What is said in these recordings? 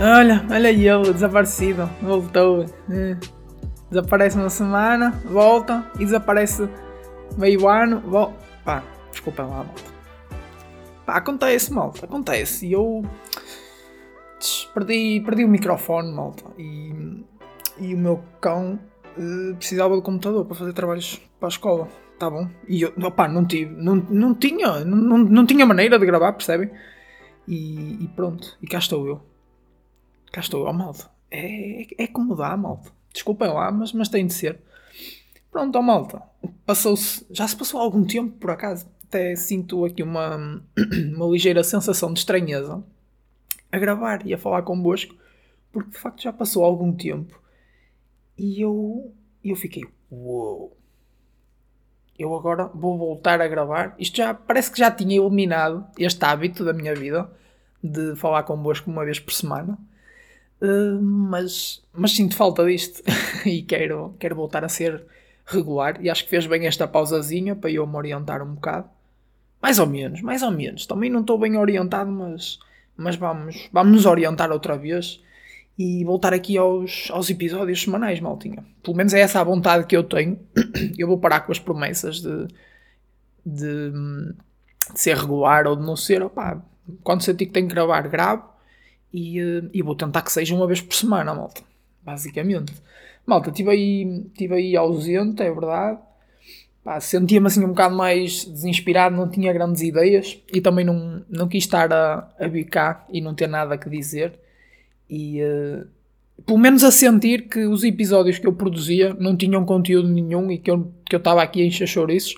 Olha, olha ele, desaparecido, voltou. Eh, Desaparece uma semana, volta e desaparece meio ano, volta. Pá, desculpa lá, malta. Pá, acontece, malta, acontece. E eu perdi, perdi o microfone, malta. E, e o meu cão eh, precisava do computador para fazer trabalhos para a escola. Tá bom? E eu, opá, não tive, não, não tinha, não, não tinha maneira de gravar, percebem? E, e pronto, e cá estou eu. Cá estou eu, malta. É, é como dá, malta. Desculpem lá, mas, mas tem de ser. Pronto, ó malta. Passou-se. Já se passou algum tempo, por acaso. Até sinto aqui uma, uma ligeira sensação de estranheza a gravar e a falar convosco, porque de facto já passou algum tempo. E eu, eu fiquei, uou. Eu agora vou voltar a gravar. Isto já parece que já tinha eliminado este hábito da minha vida de falar convosco uma vez por semana. Uh, mas, mas sinto falta disto e quero, quero voltar a ser regular. E acho que fez bem esta pausazinha para eu me orientar um bocado. Mais ou menos, mais ou menos. Também não estou bem orientado, mas, mas vamos, vamos nos orientar outra vez e voltar aqui aos, aos episódios semanais, maltinha. Pelo menos é essa a vontade que eu tenho. Eu vou parar com as promessas de, de, de ser regular ou de não ser. Opá, quando sentir que tenho que gravar, gravo e, eh, e vou tentar que seja uma vez por semana, malta. Basicamente. Malta, estive aí, tive aí ausente, é verdade. Sentia-me assim um bocado mais desinspirado, não tinha grandes ideias e também não, não quis estar a, a bicar e não ter nada que dizer. E uh, pelo menos a sentir que os episódios que eu produzia não tinham conteúdo nenhum e que eu que eu estava aqui a encher chouriços.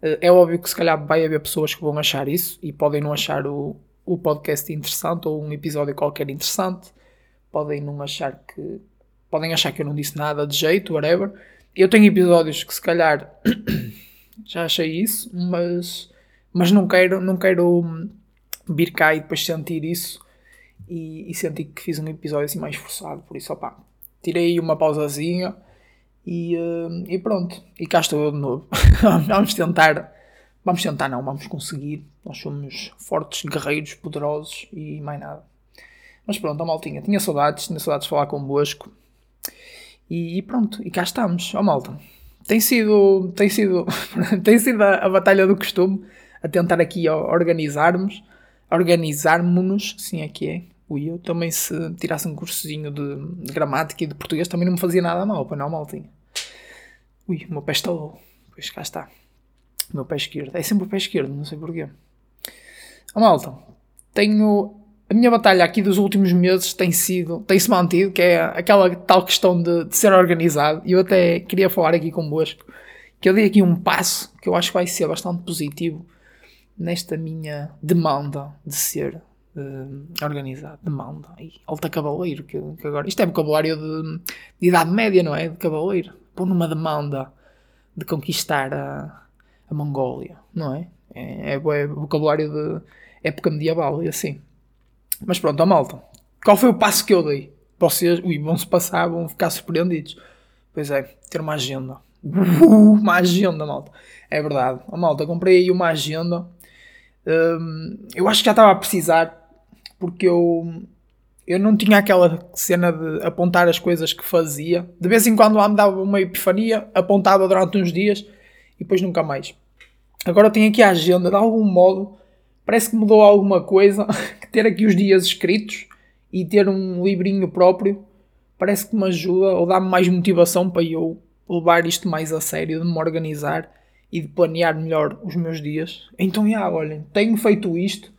Uh, é óbvio que se calhar vai haver pessoas que vão achar isso e podem não achar o, o podcast interessante ou um episódio qualquer interessante. Podem não achar que. Podem achar que eu não disse nada de jeito, whatever. Eu tenho episódios que se calhar já achei isso, mas, mas não quero, não quero vir cá e depois sentir isso e, e sentir que fiz um episódio assim mais forçado. Por isso, opá, tirei uma pausazinha e, uh, e pronto. E cá estou eu de novo. vamos tentar Vamos tentar, não, vamos conseguir. Nós somos fortes, guerreiros, poderosos e mais nada. Mas pronto, a maltinha, tinha saudades, tinha saudades de falar convosco. E, e pronto, e cá estamos, ó malta. Tem sido, tem sido, tem sido a, a, batalha do costume a tentar aqui organizarmos, organizarmos-nos, sim é que é. Ui, eu também se tirasse um cursozinho de, de, gramática e de português também não me fazia nada mal, para não, maltinha. Ui, o meu pé estalou. Pois cá está. Meu pé esquerdo. É sempre o pé esquerdo, não sei porquê. Oh, malta, tenho. A minha batalha aqui dos últimos meses tem sido, tem-se mantido, que é aquela tal questão de, de ser organizado. E eu até queria falar aqui convosco que eu dei aqui um passo que eu acho que vai ser bastante positivo nesta minha demanda de ser uh, organizado. Demanda. E alta cavaleiro, que, que, agora. Isto é vocabulário de, de idade média, não é? De cavaleiro. Pôr numa demanda de conquistar a, a Mongólia, não é? É, é, é vocabulário de época medieval e assim. Mas pronto, a malta. Qual foi o passo que eu dei? Vocês ui, vão-se passar, vão ficar surpreendidos. Pois é, ter uma agenda. Uh, uma agenda, malta. É verdade. A malta, comprei aí uma agenda. Um, eu acho que já estava a precisar, porque eu, eu não tinha aquela cena de apontar as coisas que fazia. De vez em quando lá me dava uma epifania, apontava durante uns dias e depois nunca mais. Agora tenho aqui a agenda, de algum modo, parece que mudou alguma coisa, ter aqui os dias escritos e ter um livrinho próprio, parece que me ajuda ou dá-me mais motivação para eu levar isto mais a sério, de me organizar e de planear melhor os meus dias. Então, já, olhem, tenho feito isto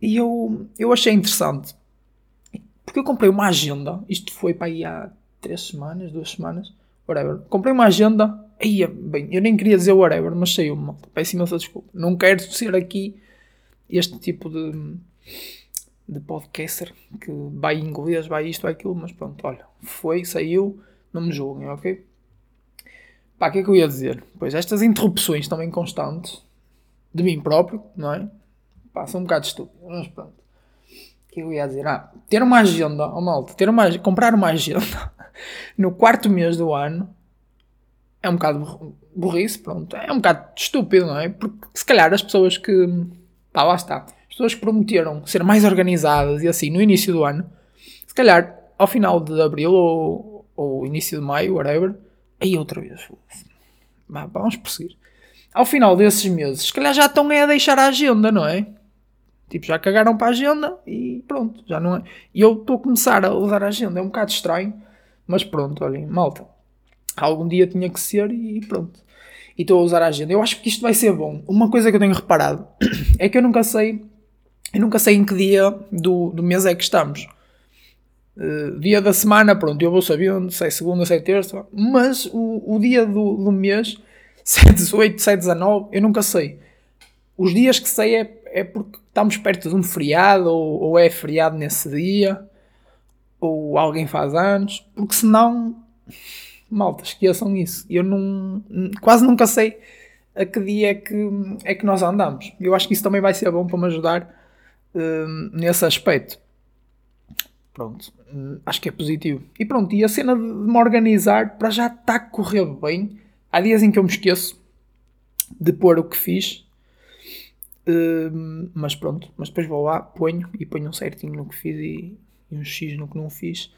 e eu, eu achei interessante. Porque eu comprei uma agenda, isto foi para aí há três semanas, duas semanas, whatever. Comprei uma agenda Ia, bem, eu nem queria dizer whatever, mas saiu mal. Peço imensa desculpa. Não quero ser aqui este tipo de, de podcaster que vai em inglês, vai isto, vai aquilo, mas pronto, olha, foi, saiu, não me julguem, ok? Pá, o que é que eu ia dizer? Pois estas interrupções também constantes de mim próprio, não é? Pá, são um bocado estúpidas, mas pronto. O que é que eu ia dizer? Ah, ter uma agenda, oh malta, ter uma, comprar uma agenda no quarto mês do ano é um bocado burrice, pronto. É um bocado estúpido, não é? Porque se calhar as pessoas que. Pá, lá está. As pessoas que prometeram ser mais organizadas e assim no início do ano Se calhar, ao final de abril ou, ou início de maio, whatever, aí outra vez. Vamos prosseguir. Ao final desses meses, se calhar já estão a deixar a agenda, não é? Tipo, já cagaram para a agenda e pronto, já não é. E eu estou a começar a usar a agenda, é um bocado estranho, mas pronto, olhem, malta. Algum dia tinha que ser e pronto. E estou a usar a agenda. Eu acho que isto vai ser bom. Uma coisa que eu tenho reparado é que eu nunca sei, eu nunca sei em que dia do, do mês é que estamos. Uh, dia da semana, pronto, eu vou sabendo se é segunda, se é terça, mas o, o dia do, do mês, 7, 18, 7, 19, eu nunca sei. Os dias que sei é, é porque estamos perto de um feriado, ou, ou é feriado nesse dia, ou alguém faz anos, porque senão, malta, esqueçam isso. Eu não, quase nunca sei a que dia é que, é que nós andamos. Eu acho que isso também vai ser bom para me ajudar uh, nesse aspecto. Pronto, uh, acho que é positivo. E pronto, e a cena de me organizar para já está a correr bem. Há dias em que eu me esqueço de pôr o que fiz Uh, mas pronto, mas depois vou lá, ponho e ponho um certinho no que fiz e, e um X no que não fiz.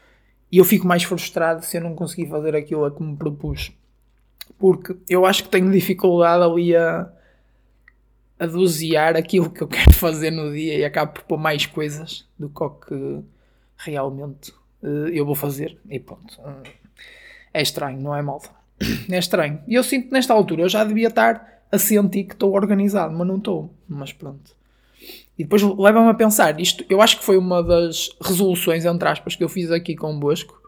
E eu fico mais frustrado se eu não conseguir fazer aquilo a que me propus. Porque eu acho que tenho dificuldade ali a, a aquilo que eu quero fazer no dia e acabo por pôr mais coisas do que realmente uh, eu vou fazer. E pronto. É estranho, não é malta? É estranho. E eu sinto que nesta altura eu já devia estar a sentir que estou organizado, mas não estou. Mas pronto. E depois leva-me a pensar, isto eu acho que foi uma das resoluções, entre aspas, que eu fiz aqui convosco,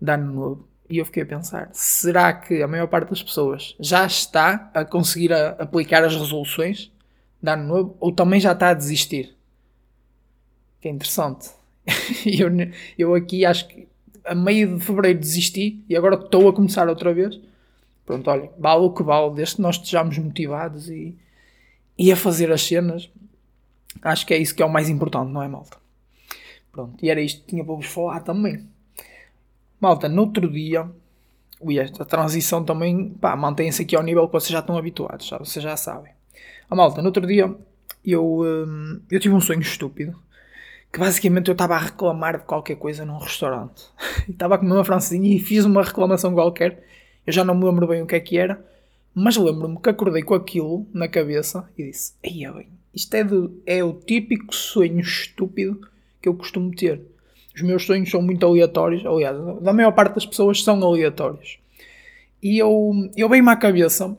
de ano novo. E eu fiquei a pensar, será que a maior parte das pessoas já está a conseguir a, aplicar as resoluções de ano novo ou também já está a desistir? Que é interessante. eu, eu aqui acho que a meio de fevereiro desisti e agora estou a começar outra vez pronto, olha, vale o que vale, desde que nós estejamos motivados e, e a fazer as cenas, acho que é isso que é o mais importante, não é, malta? Pronto, e era isto que tinha para vos falar também. Malta, no outro dia, ui, esta transição também, pá, mantém-se aqui ao nível que vocês já estão habituados, sabe? vocês já sabem. A malta, no outro dia, eu, hum, eu tive um sonho estúpido, que basicamente eu estava a reclamar de qualquer coisa num restaurante. estava a comer uma francesinha e fiz uma reclamação qualquer eu já não me lembro bem o que é que era, mas lembro-me que acordei com aquilo na cabeça e disse: Eia bem, isto é, é o típico sonho estúpido que eu costumo ter. Os meus sonhos são muito aleatórios, aliás, da maior parte das pessoas são aleatórios. E eu, eu bem-me à cabeça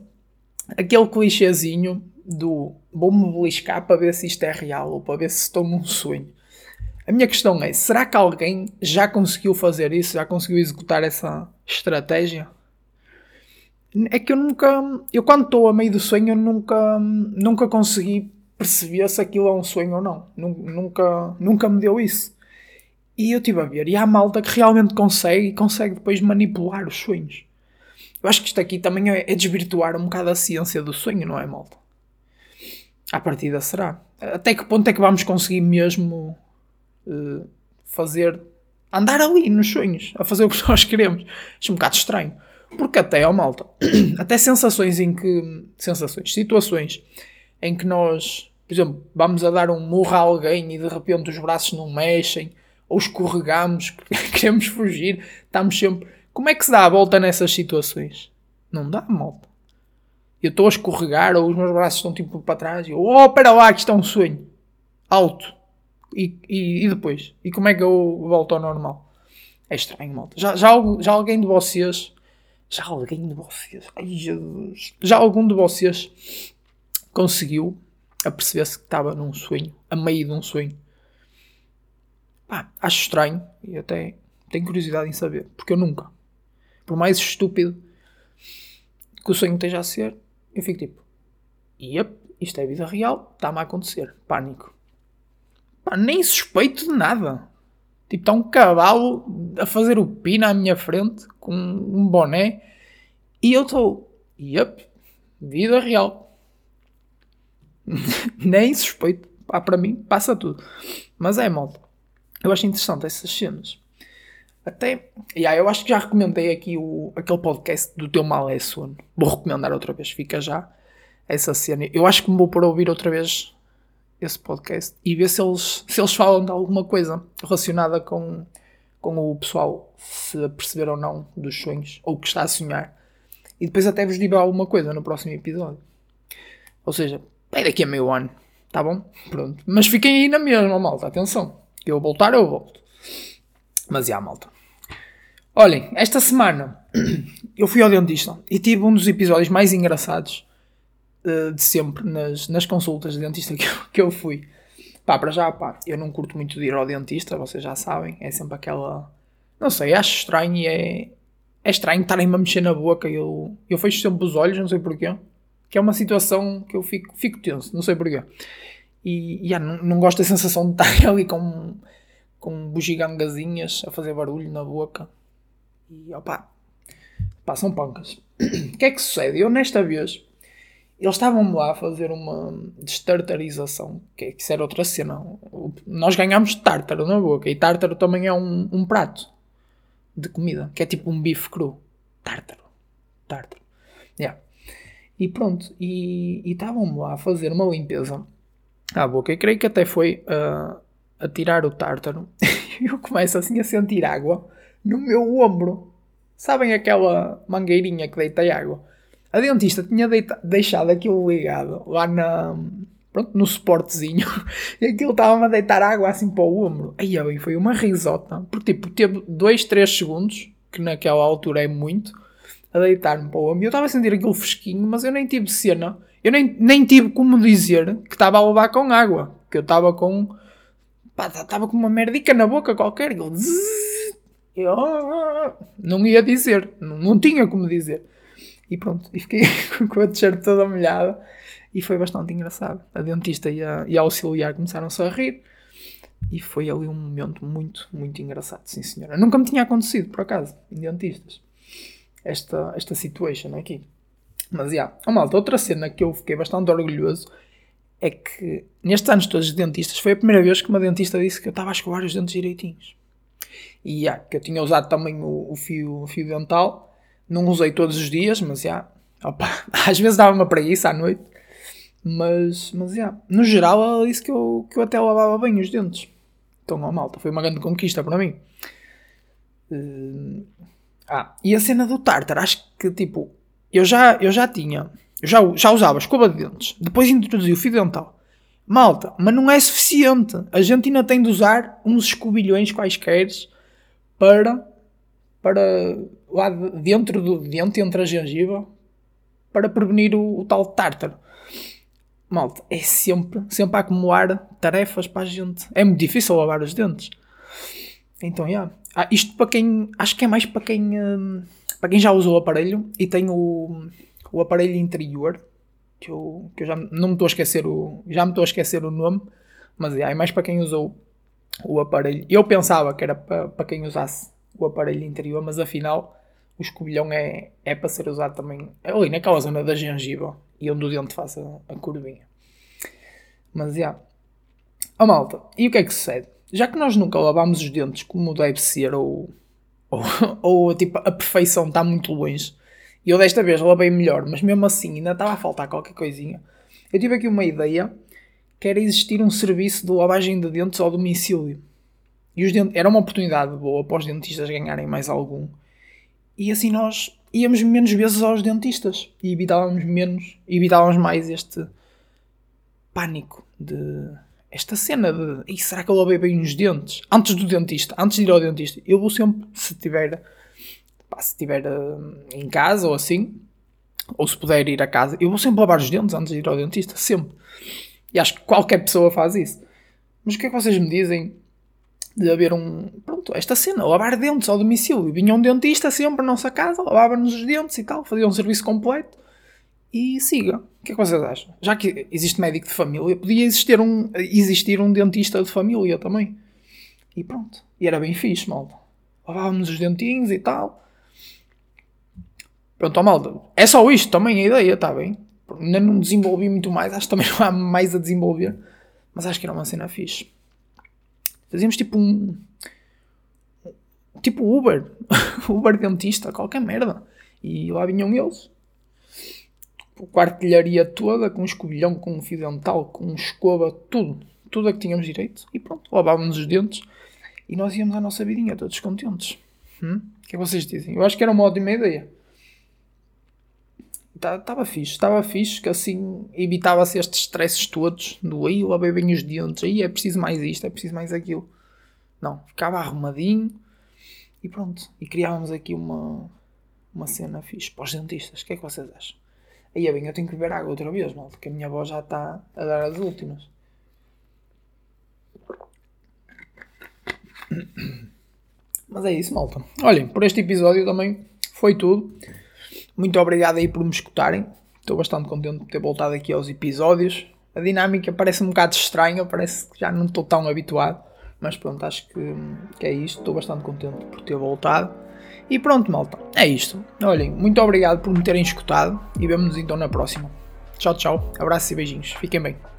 aquele clichêzinho do vou-me beliscar para ver se isto é real ou para ver se estou num sonho. A minha questão é: será que alguém já conseguiu fazer isso? Já conseguiu executar essa estratégia? É que eu nunca. Eu quando estou a meio do sonho, eu nunca, nunca consegui perceber se aquilo é um sonho ou não. Nunca, nunca me deu isso. E eu estive a ver. E há malta que realmente consegue e consegue depois manipular os sonhos. Eu acho que isto aqui também é, é desvirtuar um bocado a ciência do sonho, não é, malta? À partida será. Até que ponto é que vamos conseguir mesmo uh, fazer. andar ali nos sonhos, a fazer o que nós queremos? Acho um bocado estranho. Porque até, ó malta, até sensações em que. Sensações, situações em que nós, por exemplo, vamos a dar um murro a alguém e de repente os braços não mexem, ou escorregamos, queremos fugir, estamos sempre. Como é que se dá a volta nessas situações? Não dá, malta. Eu estou a escorregar, ou os meus braços estão tipo para trás, e eu, oh, espera lá, que isto é um sonho. Alto. E, e, e, depois? E como é que eu volto ao normal? É estranho, malta. Já, já, já alguém de vocês já alguém de vocês, ai Jesus, já algum de vocês conseguiu aperceber-se que estava num sonho, a meio de um sonho? Pá, acho estranho e até tenho curiosidade em saber, porque eu nunca, por mais estúpido que o sonho esteja a ser, eu fico tipo, yep, isto é vida real, está-me a acontecer, pânico. Pá, nem suspeito de nada. Tipo, está um cavalo a fazer o pino à minha frente com um boné e eu estou, yep, vida real. Nem suspeito. Pá, para mim, passa tudo. Mas é, malta. Eu acho interessante essas cenas. Até, yeah, eu acho que já recomendei aqui o, aquele podcast do Teu Mal é Sono. Vou recomendar outra vez, fica já essa cena. Eu acho que me vou para ouvir outra vez esse podcast e ver se eles, se eles falam de alguma coisa relacionada com, com o pessoal se perceber ou não dos sonhos, ou que está a sonhar. E depois até vos digo alguma coisa no próximo episódio. Ou seja, é daqui a meio ano. Tá bom? Pronto. Mas fiquem aí na mesma, malta. Atenção. Eu voltar, eu volto. Mas já, malta. Olhem, esta semana eu fui ao dentista e tive um dos episódios mais engraçados uh, de sempre nas, nas consultas de dentista que eu, que eu fui. Pá, para já, pá, eu não curto muito de ir ao dentista, vocês já sabem. É sempre aquela. Não sei, acho estranho e é. É estranho estarem-me a mexer na boca. Eu, eu fecho sempre os olhos, não sei porquê. Que é uma situação que eu fico, fico tenso, não sei porquê. E, yeah, não, não gosto da sensação de estar ali com, com bugigangazinhas a fazer barulho na boca. E opá, pá, são pancas. O que é que sucede? Eu nesta vez, eles estavam lá a fazer uma destartarização, que, é, que isso era outra cena. Nós ganhámos tártaro na boca, e tártaro também é um, um prato de comida, que é tipo um bife cru. Tártaro. Tártaro. Yeah. E pronto, e estavam lá a fazer uma limpeza à boca, e creio que até foi uh, a tirar o tártaro. eu começo assim a sentir água no meu ombro. Sabem aquela mangueirinha que deita água? A dentista tinha deita, deixado aquilo ligado lá na, pronto, no suportezinho e aquilo estava-me a deitar água assim para o ombro. Aí foi uma risota. Porque tipo, teve 2, 3 segundos, que naquela altura é muito, a deitar-me para o ombro. Eu estava a sentir aquilo fresquinho, mas eu nem tive cena. Eu nem, nem tive como dizer que estava a levar com água. Que eu estava com. estava com uma merdica na boca qualquer. Aquilo, eu não ia dizer, não, não tinha como dizer. E pronto, e fiquei com a t-shirt toda molhada e foi bastante engraçado. A dentista e a, e a auxiliar começaram-se a rir e foi ali um momento muito, muito engraçado, sim senhora. Nunca me tinha acontecido, por acaso, em dentistas, esta, esta situation aqui. Mas, yeah. oh, malta, outra cena que eu fiquei bastante orgulhoso é que nestes anos todos de dentistas foi a primeira vez que uma dentista disse que eu estava a escovar os dentes direitinhos. E yeah, que eu tinha usado também o, o, fio, o fio dental. Não usei todos os dias, mas. Yeah, às vezes dava-me para isso à noite. Mas, mas yeah, no geral ela disse que eu, que eu até lavava bem os dentes. Então, ó, malta, foi uma grande conquista para mim. Uh, ah, e a cena do Tartar, acho que tipo, eu já, eu já tinha, eu já, já usava escova de dentes, depois introduzi o fio dental. Malta, mas não é suficiente. A gente ainda tem de usar uns escobilhões quaisquer para, para lá dentro do dente, entre a gengiva, para prevenir o, o tal tártaro. Malta, é sempre, sempre a acumular tarefas para a gente. É muito difícil lavar os dentes. Então, yeah. Ah, isto para quem. Acho que é mais para quem. Hum, para quem já usou o aparelho e tem o, o aparelho interior. Que eu, que eu já não me estou a esquecer o. Já me estou a esquecer o nome. Mas yeah, é mais para quem usou o aparelho. Eu pensava que era para, para quem usasse o aparelho interior, mas afinal o escobilhão é, é para ser usado também ali naquela zona da gengiva e onde o dente faça a curvinha. Mas já. Yeah. Oh malta, e o que é que sucede? Já que nós nunca lavamos os dentes como deve ser, ou, ou, ou tipo, a perfeição está muito longe, e eu desta vez lavei melhor, mas mesmo assim ainda estava a faltar qualquer coisinha, eu tive aqui uma ideia que era existir um serviço de lavagem de dentes ao domicílio. E os dentes, era uma oportunidade boa para os dentistas ganharem mais algum. E assim nós íamos menos vezes aos dentistas e evitávamos menos, evitávamos mais este pânico de esta cena de e será que eu lavei bem os dentes? Antes do dentista, antes de ir ao dentista, eu vou sempre, se tiver, pá, se tiver uh, em casa ou assim, ou se puder ir a casa, eu vou sempre lavar os dentes antes de ir ao dentista, sempre. E acho que qualquer pessoa faz isso. Mas o que é que vocês me dizem de haver um. Pronto, esta cena, lavar dentes ao domicílio. Vinha um dentista sempre à nossa casa, lavava-nos os dentes e tal, fazia um serviço completo e siga. O que é que vocês acham? Já que existe médico de família, podia existir um, existir um dentista de família também. E pronto. E era bem fixe, malta. Lavávamos os dentinhos e tal. Pronto, ó, malta. É só isto também a ideia, está bem? Ainda não desenvolvi muito mais, acho que também não há mais a desenvolver. Mas acho que era uma cena fixe. Fazíamos tipo um. Tipo Uber. Uber dentista, qualquer merda. E lá vinham eles. Com a artilharia toda, com um escobilhão, com um fio dental, com um escova, tudo. Tudo a que tínhamos direito. E pronto, lavávamos os dentes. e nós íamos à nossa vidinha todos contentes. Hum? O que é que vocês dizem? Eu acho que era uma ótima ideia. Estava tá, fixe, estava fixe que assim evitava-se estes stresses todos do aí lavei bem os dentes, aí é preciso mais isto, é preciso mais aquilo. Não, ficava arrumadinho e pronto. E criávamos aqui uma, uma cena fixe para os dentistas. O que é que vocês acham? Aí é bem, eu tenho que beber água outra vez, malta, que a minha avó já está a dar as últimas. Mas é isso, malta. Olhem, por este episódio também foi tudo. Muito obrigado aí por me escutarem. Estou bastante contente de ter voltado aqui aos episódios. A dinâmica parece um bocado estranha, parece que já não estou tão habituado. Mas pronto, acho que, que é isto. Estou bastante contente por ter voltado. E pronto, malta. É isto. Olhem, muito obrigado por me terem escutado e vemo-nos então na próxima. Tchau, tchau. Abraços e beijinhos. Fiquem bem.